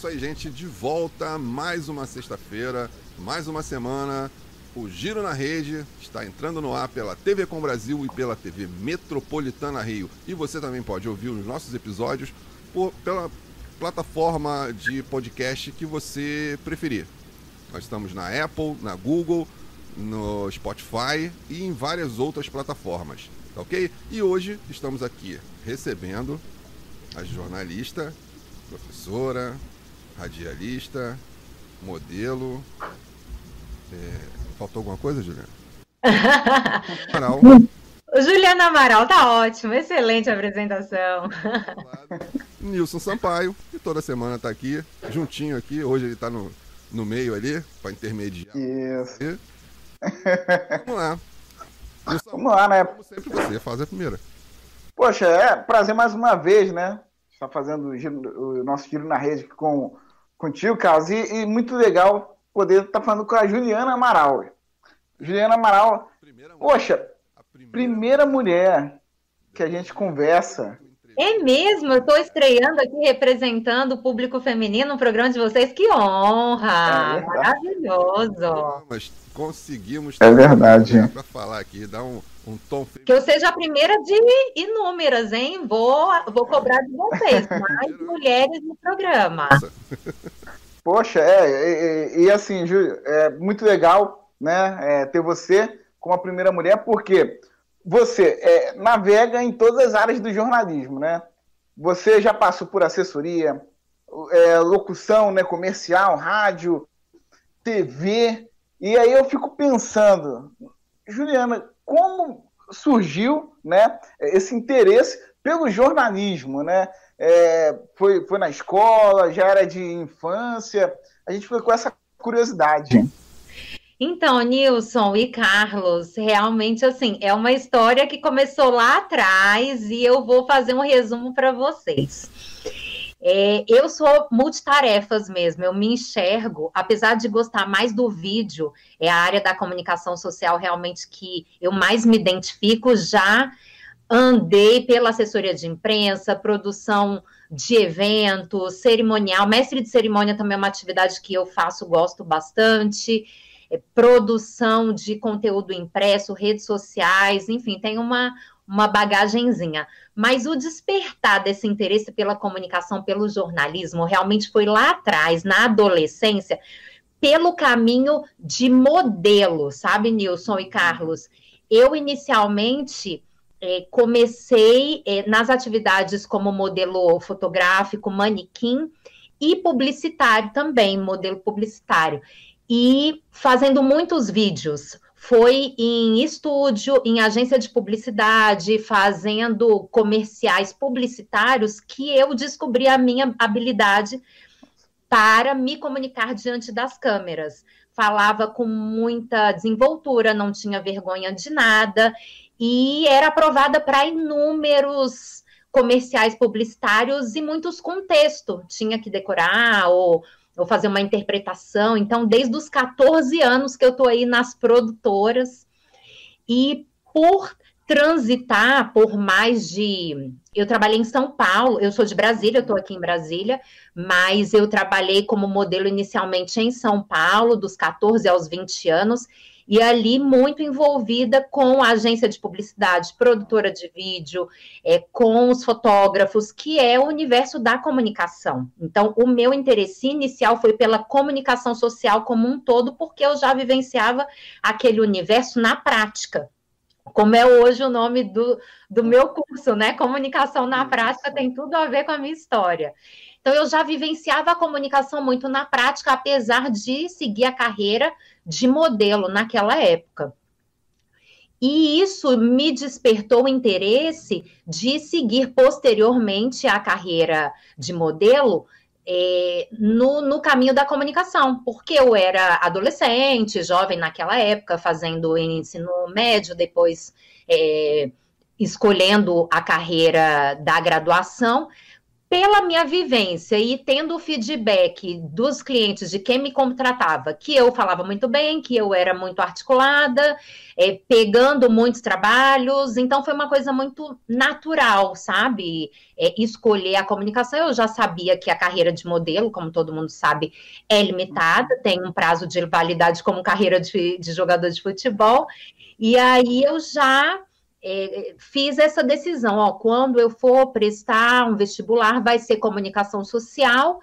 Isso aí, gente. De volta mais uma sexta-feira, mais uma semana. O Giro na Rede está entrando no ar pela TV Com Brasil e pela TV Metropolitana Rio. E você também pode ouvir os nossos episódios por, pela plataforma de podcast que você preferir. Nós estamos na Apple, na Google, no Spotify e em várias outras plataformas, tá ok? E hoje estamos aqui recebendo a jornalista, professora, radialista, modelo. É, Faltou alguma coisa, Juliana? Amaral. Juliana Amaral, tá ótimo, excelente apresentação. Nilson Sampaio, que toda semana tá aqui, juntinho aqui. Hoje ele tá no, no meio ali, para intermediar. Isso. Vamos lá. Nilson, Vamos lá, né? Como sempre, você faz a primeira. Poxa, é prazer mais uma vez, né? Estar fazendo o, giro, o nosso giro na rede com, contigo, Carlos. E, e muito legal poder estar tá falando com a Juliana Amaral. Juliana Amaral, primeira poxa, primeira... primeira mulher que a gente conversa. É mesmo, eu estou estreando aqui representando o público feminino no programa de vocês. Que honra! É Maravilhoso! Mas conseguimos. É verdade. Para falar aqui, dar um, um tom. Que eu seja a primeira de inúmeras, hein? Vou, vou cobrar de vocês, mais mulheres no programa. Poxa, é, e, e, assim, Ju, é muito legal né, é, ter você como a primeira mulher, porque você é, navega em todas as áreas do jornalismo, né? Você já passou por assessoria, é, locução, né, comercial, rádio, TV, e aí eu fico pensando, Juliana, como surgiu, né, esse interesse pelo jornalismo, né? É, foi, foi na escola, já era de infância. A gente ficou com essa curiosidade. Então, Nilson e Carlos, realmente assim, é uma história que começou lá atrás e eu vou fazer um resumo para vocês. É, eu sou multitarefas mesmo, eu me enxergo, apesar de gostar mais do vídeo, é a área da comunicação social realmente que eu mais me identifico, já andei pela assessoria de imprensa, produção de eventos, cerimonial, mestre de cerimônia também é uma atividade que eu faço, gosto bastante, é, produção de conteúdo impresso, redes sociais, enfim, tem uma, uma bagagenzinha. Mas o despertar desse interesse pela comunicação, pelo jornalismo, realmente foi lá atrás, na adolescência, pelo caminho de modelo, sabe, Nilson e Carlos? Eu inicialmente é, comecei é, nas atividades como modelo fotográfico, manequim e publicitário também, modelo publicitário. E fazendo muitos vídeos. Foi em estúdio, em agência de publicidade, fazendo comerciais publicitários que eu descobri a minha habilidade para me comunicar diante das câmeras. Falava com muita desenvoltura, não tinha vergonha de nada e era aprovada para inúmeros comerciais publicitários e muitos com texto. Tinha que decorar ou, ou fazer uma interpretação. Então, desde os 14 anos que eu estou aí nas produtoras, e por transitar por mais de. Eu trabalhei em São Paulo, eu sou de Brasília, eu estou aqui em Brasília, mas eu trabalhei como modelo inicialmente em São Paulo, dos 14 aos 20 anos, e ali muito envolvida com a agência de publicidade, produtora de vídeo, é, com os fotógrafos, que é o universo da comunicação. Então, o meu interesse inicial foi pela comunicação social como um todo, porque eu já vivenciava aquele universo na prática. Como é hoje o nome do, do meu curso, né? Comunicação na prática tem tudo a ver com a minha história. Então, eu já vivenciava a comunicação muito na prática, apesar de seguir a carreira de modelo naquela época. E isso me despertou o interesse de seguir posteriormente a carreira de modelo é, no, no, caminho da comunicação, porque eu era adolescente, jovem naquela época, fazendo ensino médio, depois é, escolhendo a carreira da graduação, pela minha vivência e tendo o feedback dos clientes de quem me contratava, que eu falava muito bem, que eu era muito articulada, é, pegando muitos trabalhos, então foi uma coisa muito natural, sabe? É, escolher a comunicação. Eu já sabia que a carreira de modelo, como todo mundo sabe, é limitada, tem um prazo de validade como carreira de, de jogador de futebol, e aí eu já é, fiz essa decisão, ó, quando eu for prestar um vestibular, vai ser comunicação social,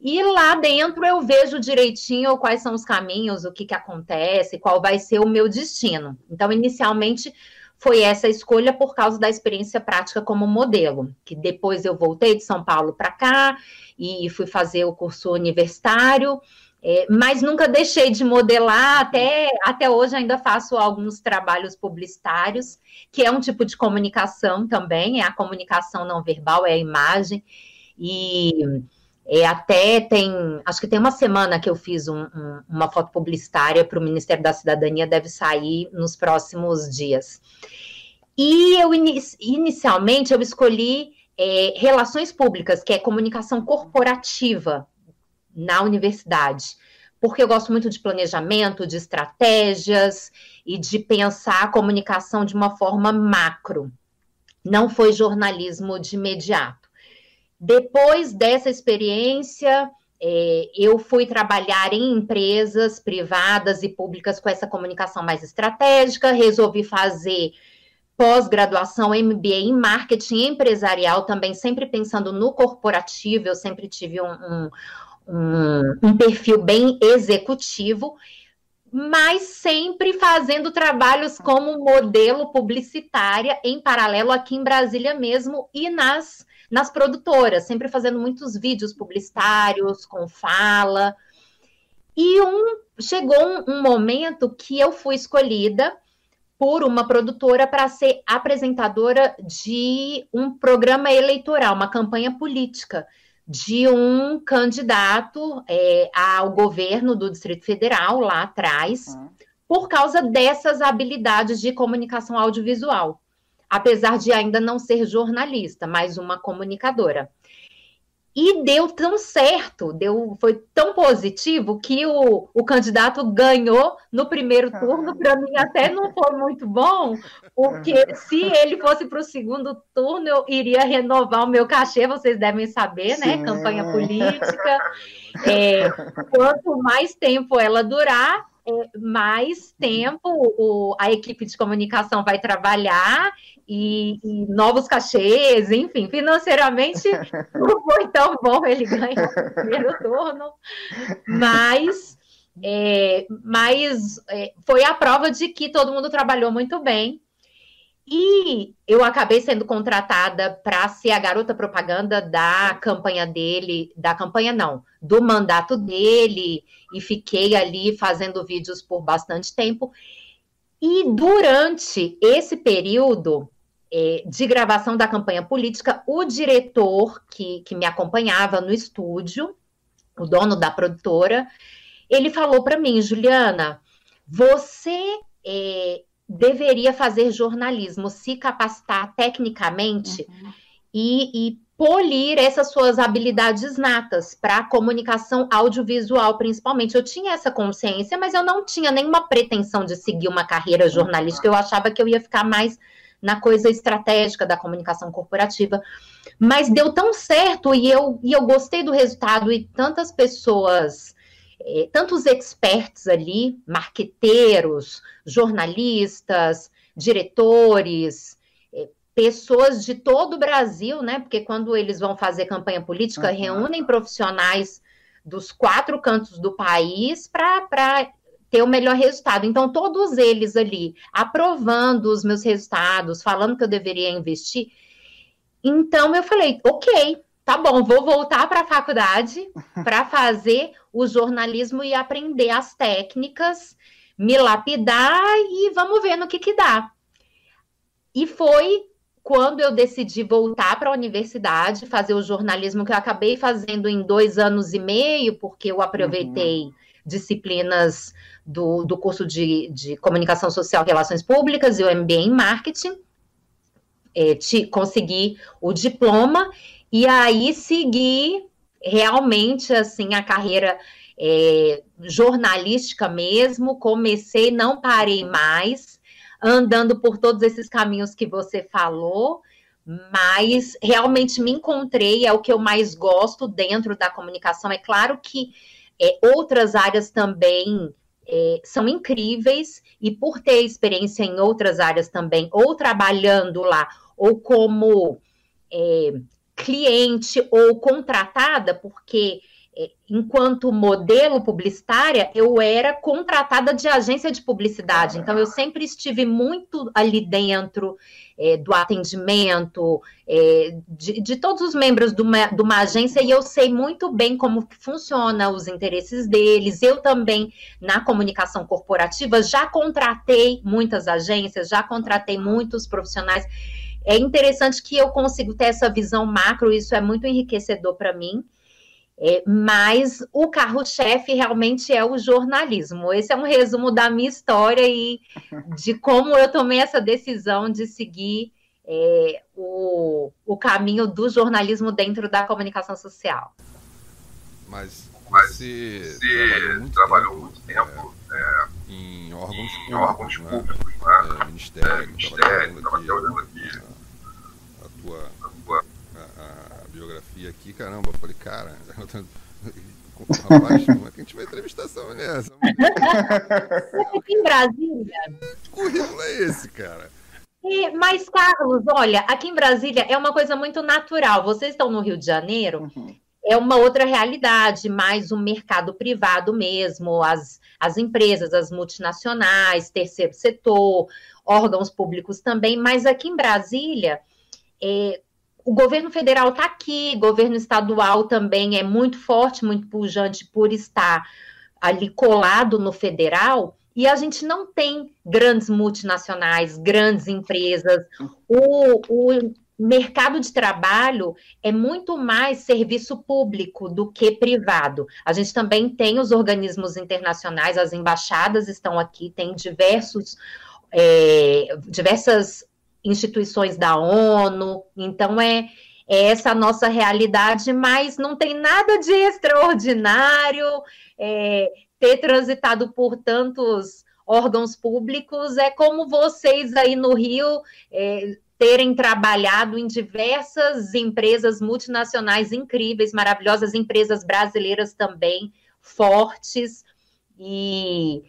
e lá dentro eu vejo direitinho quais são os caminhos, o que, que acontece, qual vai ser o meu destino. Então, inicialmente, foi essa escolha por causa da experiência prática como modelo, que depois eu voltei de São Paulo para cá e fui fazer o curso universitário, é, mas nunca deixei de modelar, até, até hoje ainda faço alguns trabalhos publicitários, que é um tipo de comunicação também, é a comunicação não verbal, é a imagem, e é, até tem, acho que tem uma semana que eu fiz um, um, uma foto publicitária para o Ministério da Cidadania, deve sair nos próximos dias. E eu, inicialmente, eu escolhi é, relações públicas, que é comunicação corporativa, na universidade, porque eu gosto muito de planejamento, de estratégias e de pensar a comunicação de uma forma macro. Não foi jornalismo de imediato. Depois dessa experiência, é, eu fui trabalhar em empresas privadas e públicas com essa comunicação mais estratégica, resolvi fazer pós-graduação MBA em marketing empresarial, também sempre pensando no corporativo, eu sempre tive um, um um, um perfil bem executivo, mas sempre fazendo trabalhos como modelo publicitária em paralelo aqui em Brasília mesmo e nas, nas produtoras, sempre fazendo muitos vídeos publicitários com fala. E um, chegou um, um momento que eu fui escolhida por uma produtora para ser apresentadora de um programa eleitoral, uma campanha política de um candidato é, ao governo do Distrito Federal lá atrás, uhum. por causa dessas habilidades de comunicação audiovisual, apesar de ainda não ser jornalista, mas uma comunicadora. E deu tão certo, deu, foi tão positivo que o, o candidato ganhou no primeiro turno. Para mim, até não foi muito bom, porque se ele fosse para o segundo turno, eu iria renovar o meu cachê, vocês devem saber, né? Sim. Campanha política. É, quanto mais tempo ela durar, é, mais tempo o, a equipe de comunicação vai trabalhar e, e, novos cachês, enfim, financeiramente não foi tão bom ele ganhar o primeiro turno, mas, é, mas é, foi a prova de que todo mundo trabalhou muito bem e eu acabei sendo contratada para ser a garota propaganda da campanha dele, da campanha não, do mandato dele, e fiquei ali fazendo vídeos por bastante tempo. E durante esse período é, de gravação da campanha política, o diretor que, que me acompanhava no estúdio, o dono da produtora, ele falou para mim, Juliana, você é, deveria fazer jornalismo, se capacitar tecnicamente uhum. e, e, polir essas suas habilidades natas para comunicação audiovisual, principalmente. Eu tinha essa consciência, mas eu não tinha nenhuma pretensão de seguir uma carreira jornalística. Eu achava que eu ia ficar mais na coisa estratégica da comunicação corporativa. Mas deu tão certo e eu, e eu gostei do resultado, e tantas pessoas é, tantos experts ali, marqueteiros, jornalistas, diretores, é, pessoas de todo o Brasil, né? Porque quando eles vão fazer campanha política, uhum. reúnem profissionais dos quatro cantos do país para ter o melhor resultado. Então, todos eles ali aprovando os meus resultados, falando que eu deveria investir. Então, eu falei, ok, tá bom, vou voltar para a faculdade para fazer o jornalismo e aprender as técnicas, me lapidar e vamos ver no que que dá. E foi quando eu decidi voltar para a universidade, fazer o jornalismo que eu acabei fazendo em dois anos e meio, porque eu aproveitei uhum. disciplinas do, do curso de, de Comunicação Social e Relações Públicas e o MBA em Marketing. É, te, consegui o diploma E aí segui realmente assim a carreira é, jornalística mesmo, comecei, não parei mais, andando por todos esses caminhos que você falou, mas realmente me encontrei, é o que eu mais gosto dentro da comunicação. É claro que é, outras áreas também é, são incríveis, e por ter experiência em outras áreas também, ou trabalhando lá, ou como é, cliente ou contratada, porque enquanto modelo publicitária, eu era contratada de agência de publicidade. Então, eu sempre estive muito ali dentro é, do atendimento, é, de, de, todos os membros de uma, de uma, agência, e eu sei muito bem como funciona os interesses deles. Eu também, na comunicação corporativa, já contratei muitas agências, já contratei muitos profissionais. É interessante que eu consigo ter essa visão macro, isso é muito enriquecedor para mim. É, mas o carro-chefe realmente é o jornalismo. Esse é um resumo da minha história e de como eu tomei essa decisão de seguir é, o, o caminho do jornalismo dentro da comunicação social. Mas você, trabalhou muito trabalhou tempo, muito tempo é, em órgãos em públicos, órgãos né? públicos né? É, ministério, ministério, estava olhando aqui a, a tua biografia aqui, caramba, eu falei, cara, rapaz, como é que a gente vai entrevistar essa mulher? Essa mulher... aqui em Brasília. Que currículo é esse, cara? É, mas, Carlos, olha, aqui em Brasília é uma coisa muito natural. Vocês estão no Rio de Janeiro, uhum. é uma outra realidade, mais o um mercado privado mesmo, as, as empresas, as multinacionais, terceiro setor, órgãos públicos também. Mas aqui em Brasília, é, o governo federal está aqui, governo estadual também é muito forte, muito pujante por estar ali colado no federal, e a gente não tem grandes multinacionais, grandes empresas. O, o mercado de trabalho é muito mais serviço público do que privado. A gente também tem os organismos internacionais, as embaixadas estão aqui, tem diversos. É, diversas instituições da ONU. Então, é, é essa a nossa realidade, mas não tem nada de extraordinário. É, ter transitado por tantos órgãos públicos é como vocês aí no Rio é, terem trabalhado em diversas empresas multinacionais incríveis, maravilhosas, empresas brasileiras também fortes. E,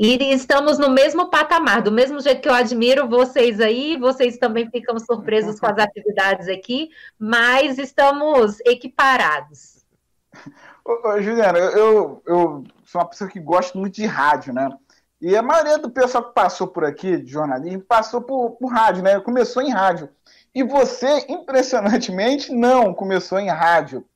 e estamos no mesmo patamar, do mesmo jeito que eu admiro vocês aí, vocês também ficam surpresos com as atividades aqui, mas estamos equiparados. Ô, ô, Juliana, eu, eu sou uma pessoa que gosta muito de rádio, né? E a maioria do pessoal que passou por aqui, de jornalismo, passou por, por rádio, né? Começou em rádio. E você, impressionantemente, não começou em rádio.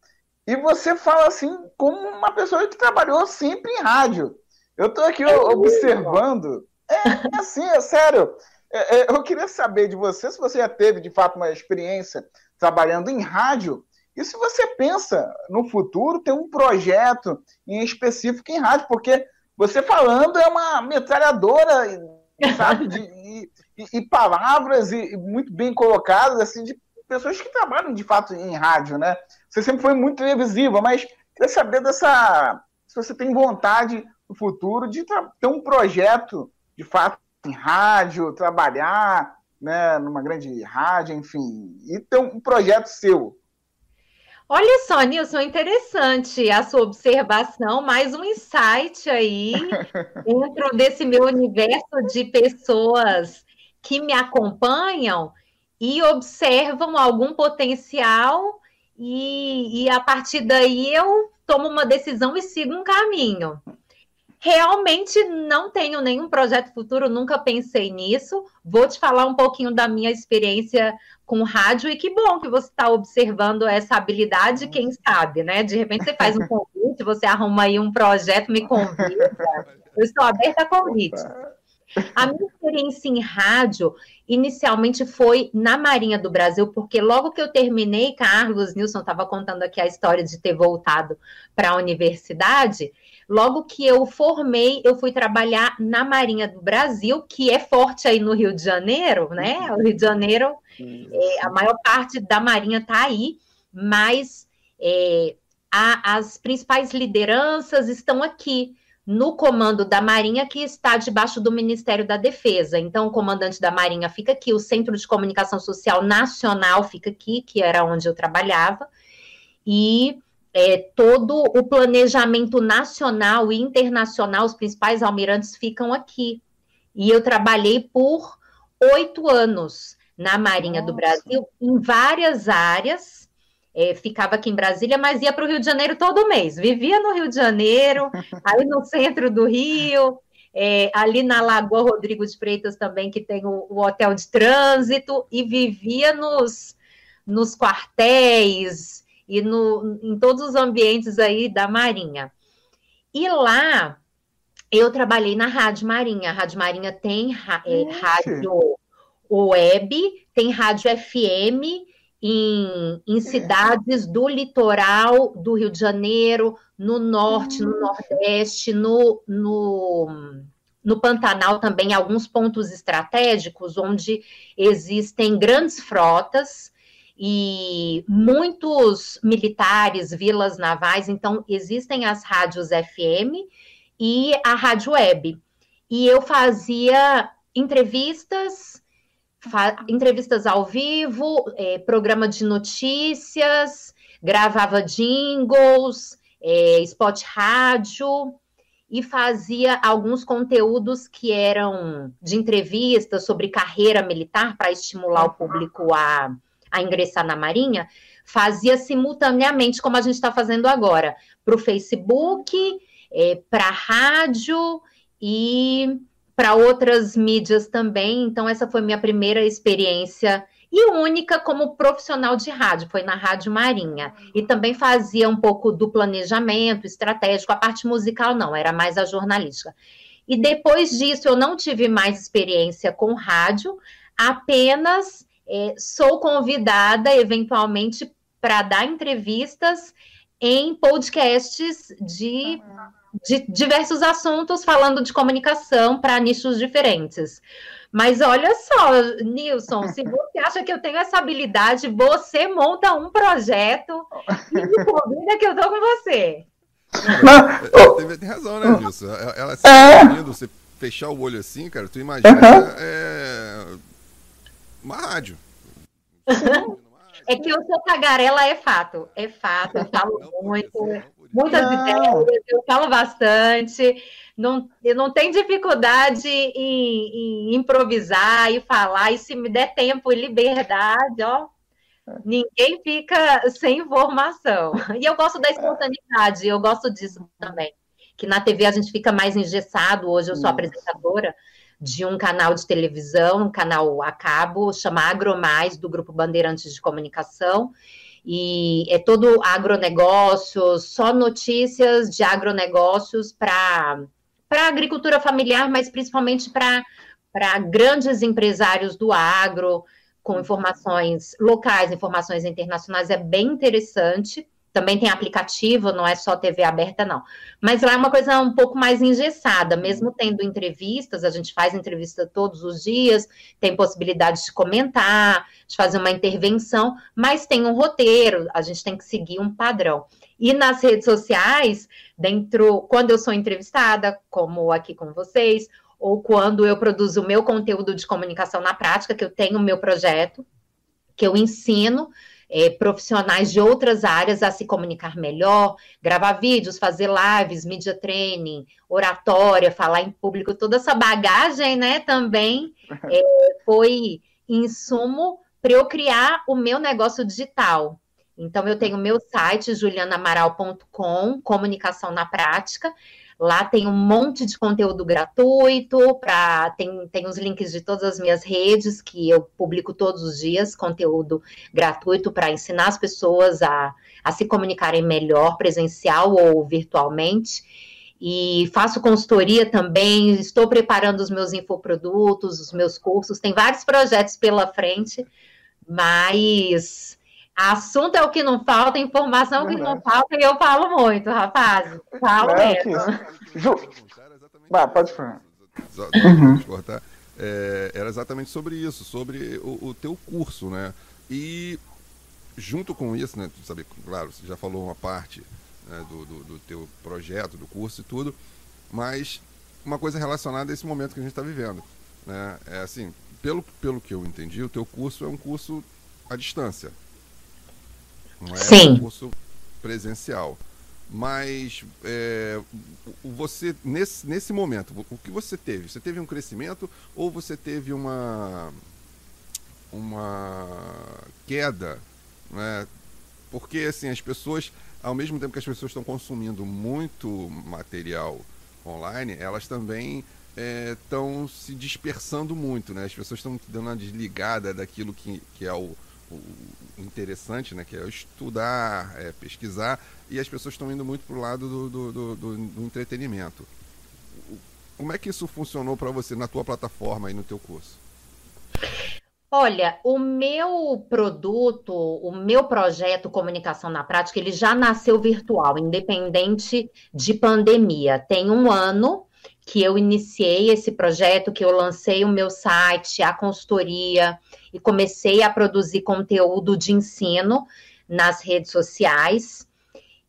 E você fala assim como uma pessoa que trabalhou sempre em rádio. Eu estou aqui é observando. É, é assim, é sério. É, é, eu queria saber de você se você já teve, de fato, uma experiência trabalhando em rádio e se você pensa no futuro ter um projeto em específico em rádio, porque você falando é uma metralhadora, sabe, de, e, e, palavras e, e, muito bem colocadas, assim, de pessoas que trabalham de fato em rádio, né? Você sempre foi muito televisiva, mas queria saber dessa. Se você tem vontade no futuro de ter um projeto, de fato, em rádio, trabalhar né, numa grande rádio, enfim, e ter um projeto seu. Olha só, Nilson, interessante a sua observação, mais um insight aí dentro desse meu universo de pessoas que me acompanham e observam algum potencial e, e a partir daí eu tomo uma decisão e sigo um caminho. Realmente não tenho nenhum projeto futuro, nunca pensei nisso. Vou te falar um pouquinho da minha experiência com rádio e que bom que você está observando essa habilidade, quem sabe, né? De repente você faz um convite, você arruma aí um projeto, me convida. Eu estou aberta a convite. A minha experiência em rádio inicialmente foi na Marinha do Brasil, porque logo que eu terminei, Carlos Nilson estava contando aqui a história de ter voltado para a universidade. Logo que eu formei, eu fui trabalhar na Marinha do Brasil, que é forte aí no Rio de Janeiro, né? O Rio de Janeiro, é, a maior parte da Marinha está aí. mas é, a, as principais lideranças estão aqui no comando da Marinha, que está debaixo do Ministério da Defesa. Então, o comandante da Marinha fica aqui, o Centro de Comunicação Social Nacional fica aqui, que era onde eu trabalhava, e é, todo o planejamento nacional e internacional, os principais almirantes ficam aqui. E eu trabalhei por oito anos na Marinha Nossa. do Brasil, em várias áreas, é, ficava aqui em Brasília, mas ia para o Rio de Janeiro todo mês. Vivia no Rio de Janeiro, aí no centro do Rio, é, ali na Lagoa Rodrigo de Freitas também, que tem o, o, hotel de trânsito, e vivia nos, nos quartéis e no, em todos os ambientes aí da Marinha. E lá eu trabalhei na Rádio Marinha. A Rádio Marinha tem é, rádio web, tem rádio FM em, em, cidades do litoral do Rio de Janeiro, no norte, no nordeste, no, no, no Pantanal também, alguns pontos estratégicos onde existem grandes frotas e muitos militares, vilas navais, então existem as rádios FM e a rádio web. E eu fazia entrevistas entrevistas ao vivo, é, programa de notícias, gravava jingles, é, spot rádio e fazia alguns conteúdos que eram de entrevistas sobre carreira militar para estimular o público a, a ingressar na Marinha, fazia simultaneamente, como a gente está fazendo agora, para o Facebook, é, para a rádio e para outras mídias também. Então, essa foi minha primeira experiência e única como profissional de rádio, foi na Rádio Marinha. E também fazia um pouco do planejamento estratégico, a parte musical não, era mais a jornalística. E depois disso, eu não tive mais experiência com rádio, apenas é, sou convidada, eventualmente, para dar entrevistas em podcasts de de diversos assuntos falando de comunicação para nichos diferentes. Mas olha só, Nilson, se você acha que eu tenho essa habilidade, você monta um projeto e me convida que eu tô com você. Não, tem, tem razão, né, Nilson? Ela se é. você fechar o olho assim, cara, tu imagina uhum. é, uma rádio. É que eu sou tagarela, é fato. É fato, eu falo muito muitas não. ideias, eu falo bastante, não, eu não tenho dificuldade em, em, improvisar e falar, e se me der tempo e liberdade, ó, ninguém fica sem informação. E eu gosto da espontaneidade, eu gosto disso também. Que na TV a gente fica mais engessado, hoje eu sou apresentadora de um canal de televisão, um canal a cabo, chama Agromais, do Grupo Bandeirantes de Comunicação, e é todo agronegócio, só notícias de agronegócios para a agricultura familiar, mas principalmente para grandes empresários do agro, com informações locais, informações internacionais, é bem interessante. Também tem aplicativo, não é só TV aberta, não. Mas lá é uma coisa um pouco mais engessada, mesmo tendo entrevistas, a gente faz entrevista todos os dias, tem possibilidade de comentar, de fazer uma intervenção, mas tem um roteiro, a gente tem que seguir um padrão. E nas redes sociais, dentro, quando eu sou entrevistada, como aqui com vocês, ou quando eu produzo o meu conteúdo de comunicação na prática, que eu tenho o meu projeto, que eu ensino é, profissionais de outras áreas a se comunicar melhor, gravar vídeos, fazer lives, media training, oratória, falar em público, toda essa bagagem, né, também é, foi insumo para eu criar o meu negócio digital. Então, eu tenho meu site, julianamaral.com, comunicação na prática, Lá tem um monte de conteúdo gratuito, pra, tem, tem os links de todas as minhas redes, que eu publico todos os dias, conteúdo gratuito para ensinar as pessoas a, a se comunicarem melhor, presencial ou virtualmente. E faço consultoria também, estou preparando os meus infoprodutos, os meus cursos, tem vários projetos pela frente, mas Assunto é o que não falta, informação é o que não falta, e eu falo muito, rapaz. Falo é, mesmo. Ju... Bah, pode falar. Uhum. Cortar. É, era exatamente sobre isso, sobre o, o teu curso, né? E junto com isso, né, tu sabe, claro, você já falou uma parte né, do, do, do, teu projeto, do curso e tudo, mas uma coisa relacionada a esse momento que a gente está vivendo. Né? É assim, pelo, pelo que eu entendi, o teu curso é um curso à distância. Não é Sim. um curso presencial. Mas é, você, nesse, nesse momento, o que você teve? Você teve um crescimento ou você teve uma, uma queda? Né? Porque assim, as pessoas, ao mesmo tempo que as pessoas estão consumindo muito material online, elas também estão é, se dispersando muito, né? As pessoas estão dando uma desligada daquilo que, que é o, o interessante, né? Que é estudar, é, pesquisar, e as pessoas estão indo muito para o lado do, do, do, do, entretenimento. Como é que isso funcionou para você na tua plataforma e no teu curso? Olha, o meu produto, o meu projeto Comunicação na Prática, ele já nasceu virtual, independente de pandemia. Tem um ano que eu iniciei esse projeto, que eu lancei o meu site, a consultoria, e comecei a produzir conteúdo de ensino nas redes sociais.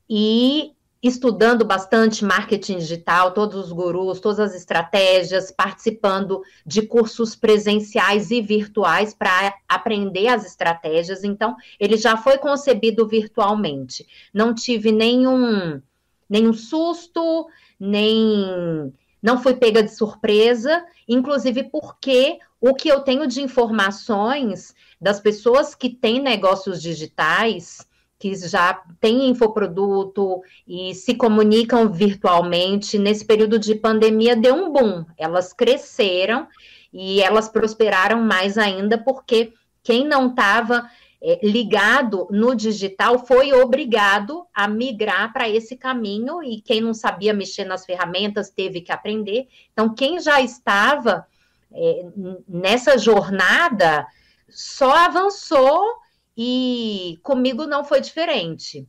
E estudando bastante marketing digital, todos os gurus, todas as estratégias, participando de cursos presenciais e virtuais para aprender as estratégias. Então, ele já foi concebido virtualmente. Não tive nenhum nenhum susto, nem não fui pega de surpresa, inclusive porque o que eu tenho de informações das pessoas que têm negócios digitais, que já têm infoproduto e se comunicam virtualmente, nesse período de pandemia deu um boom. Elas cresceram e elas prosperaram mais ainda, porque quem não estava é, ligado no digital foi obrigado a migrar para esse caminho e quem não sabia mexer nas ferramentas teve que aprender. Então, quem já estava é, nessa jornada só avançou e comigo não foi diferente.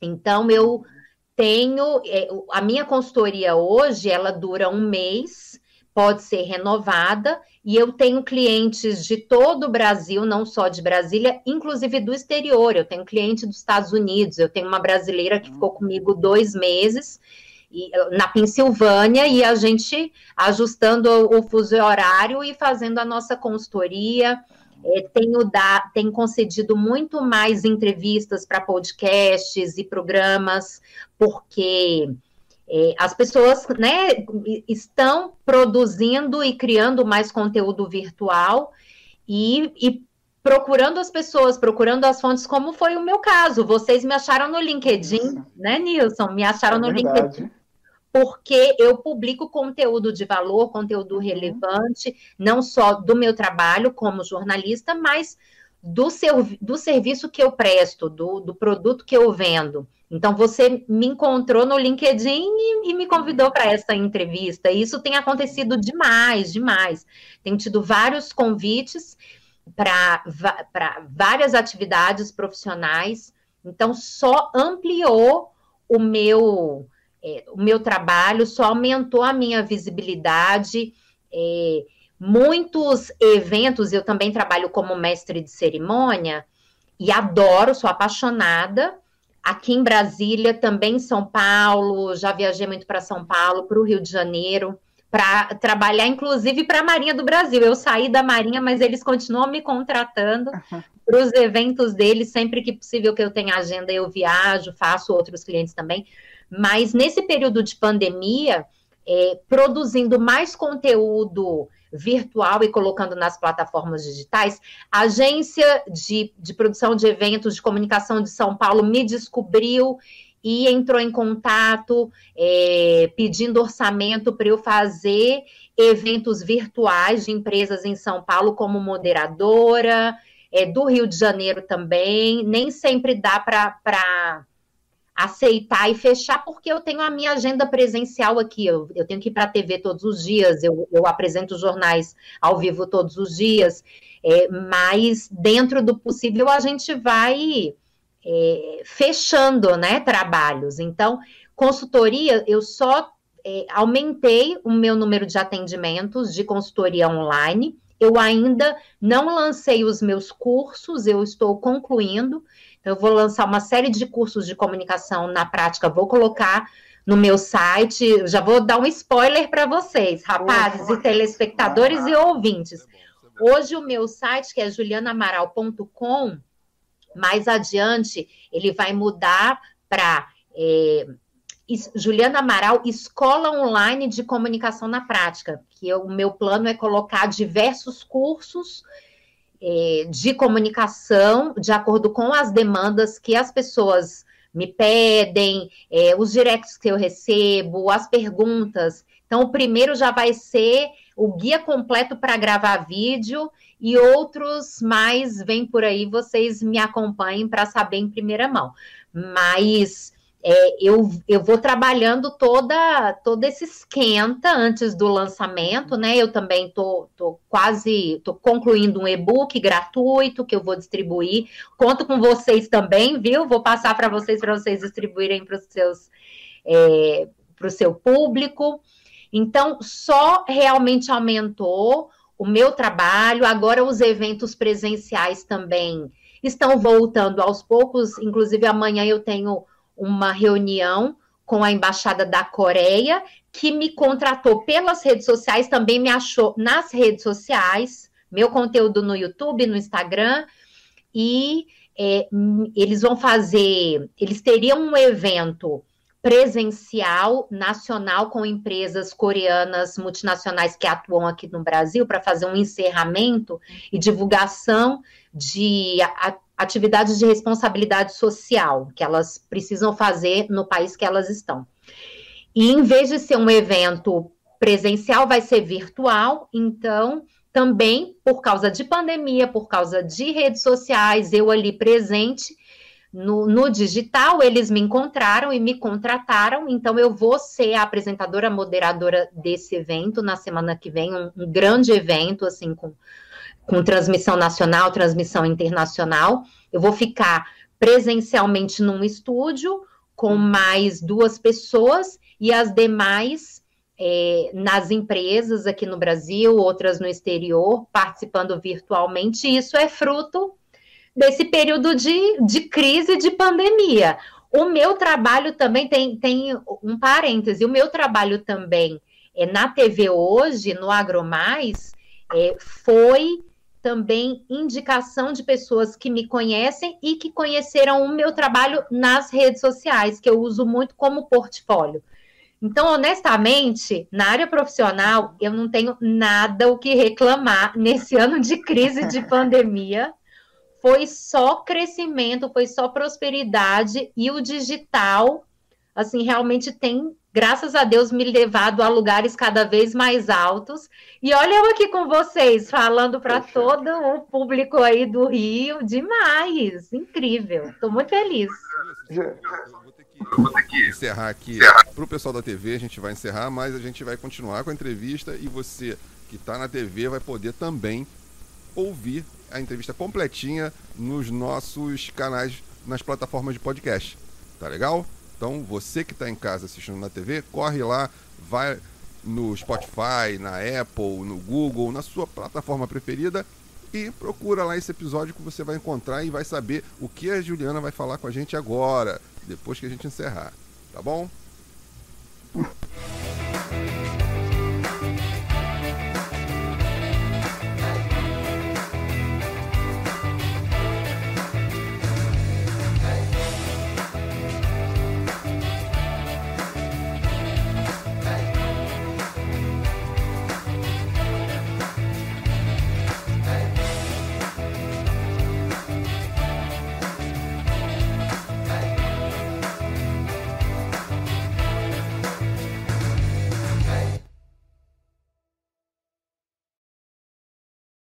Então, eu tenho. É, a minha consultoria hoje, ela dura um mês, pode ser renovada, e eu tenho clientes de todo o Brasil, não só de Brasília, inclusive do exterior. Eu tenho cliente dos Estados Unidos, eu tenho uma brasileira que ficou comigo dois meses. E, na Pensilvânia e a gente ajustando o fuso horário e fazendo a nossa consultoria, é, tenho, da, tenho concedido muito mais entrevistas para podcasts e programas, porque as pessoas né, estão produzindo e criando mais conteúdo virtual e, e, procurando as pessoas, procurando as fontes, como foi o meu caso. Vocês me acharam no LinkedIn, Isso. né, Nilson? Me acharam é no verdade. LinkedIn porque eu publico conteúdo de valor, conteúdo uhum. relevante, não só do meu trabalho como jornalista, mas do, seu, do serviço que eu presto, do, do produto que eu vendo. Então, você me encontrou no LinkedIn e, e me convidou para essa entrevista. Isso tem acontecido demais, demais. Tenho tido vários convites para várias atividades profissionais. Então, só ampliou o meu é, o meu trabalho só aumentou a minha visibilidade. É, muitos eventos, eu também trabalho como mestre de cerimônia e adoro, sou apaixonada. Aqui em Brasília, também em São Paulo, já viajei muito para São Paulo, para o Rio de Janeiro, para trabalhar, inclusive, para a Marinha do Brasil. Eu saí da Marinha, mas eles continuam me contratando uhum. para os eventos deles, sempre que possível que eu tenha agenda, eu viajo, faço outros clientes também. Mas nesse período de pandemia, é, produzindo mais conteúdo virtual e colocando nas plataformas digitais, a agência de, de produção de eventos de comunicação de São Paulo me descobriu e entrou em contato é, pedindo orçamento para eu fazer eventos virtuais de empresas em São Paulo como moderadora, é, do Rio de Janeiro também. Nem sempre dá para aceitar e fechar, porque eu tenho a minha agenda presencial aqui. Eu, eu tenho que ir para a TV todos os dias, eu, eu apresento jornais ao vivo todos os dias, é, mas dentro do possível a gente vai é, fechando né, trabalhos. Então, consultoria, eu só é, aumentei o meu número de atendimentos de consultoria online Eu ainda não lancei os meus cursos, eu estou concluindo. Então, eu vou lançar uma série de cursos de comunicação na prática, vou colocar no meu site. Já vou dar um spoiler para vocês, rapazes e telespectadores e ouvintes. Hoje, o meu site, que é julianamaral.com, mais adiante, ele vai mudar para. É, Juliana Amaral, Escola Online de Comunicação na Prática, que eu, o meu plano é colocar diversos cursos é, de comunicação de acordo com as demandas que as pessoas me pedem, é, os directs que eu recebo, as perguntas. Então, o primeiro já vai ser o guia completo para gravar vídeo e outros mais vêm por aí, vocês me acompanhem para saber em primeira mão. Mas é, eu, eu vou trabalhando toda todo esse esquenta antes do lançamento, né? Eu também tô, tô quase tô concluindo um e-book gratuito que eu vou distribuir. Conto com vocês também, viu? Vou passar para vocês para vocês distribuírem para os seus é, para o seu público. Então, só realmente aumentou o meu trabalho. Agora, os eventos presenciais também estão voltando aos poucos. Inclusive, amanhã eu tenho uma reunião com a embaixada da Coreia, que me contratou pelas redes sociais, também me achou nas redes sociais, meu conteúdo no YouTube, no Instagram, e é, eles vão fazer, eles teriam um evento presencial nacional com empresas coreanas multinacionais que atuam aqui no Brasil para fazer um encerramento e divulgação de atividades de responsabilidade social que elas precisam fazer no país que elas estão. E em vez de ser um evento presencial, vai ser virtual, então também por causa de pandemia, por causa de redes sociais, eu ali presente no, no, digital, eles me encontraram e me contrataram, então eu vou ser a apresentadora, moderadora desse evento na semana que vem, um, um grande evento, assim, com com transmissão nacional, transmissão internacional. Eu vou ficar presencialmente num estúdio com mais duas pessoas e as demais é, nas empresas aqui no Brasil, outras no exterior, participando virtualmente. Isso é fruto desse período de, de crise de pandemia. O meu trabalho também tem, tem um parêntese, o meu trabalho também é na TV hoje, no AgroMais, é, foi também indicação de pessoas que me conhecem e que conheceram o meu trabalho nas redes sociais, que eu uso muito como portfólio. Então, honestamente, na área profissional, eu não tenho nada o que reclamar nesse ano de crise de pandemia. Foi só crescimento, foi só prosperidade e o digital, assim, realmente tem graças a Deus, me levado a lugares cada vez mais altos. E olha eu aqui com vocês, falando para todo o público aí do Rio, demais, incrível. Estou muito feliz. vou ter que encerrar aqui para o pessoal da TV, a gente vai encerrar, mas a gente vai continuar com a entrevista e você que está na TV vai poder também ouvir a entrevista completinha nos nossos canais, nas plataformas de podcast. Tá legal? Então, você que está em casa assistindo na TV, corre lá, vai no Spotify, na Apple, no Google, na sua plataforma preferida e procura lá esse episódio que você vai encontrar e vai saber o que a Juliana vai falar com a gente agora, depois que a gente encerrar. Tá bom?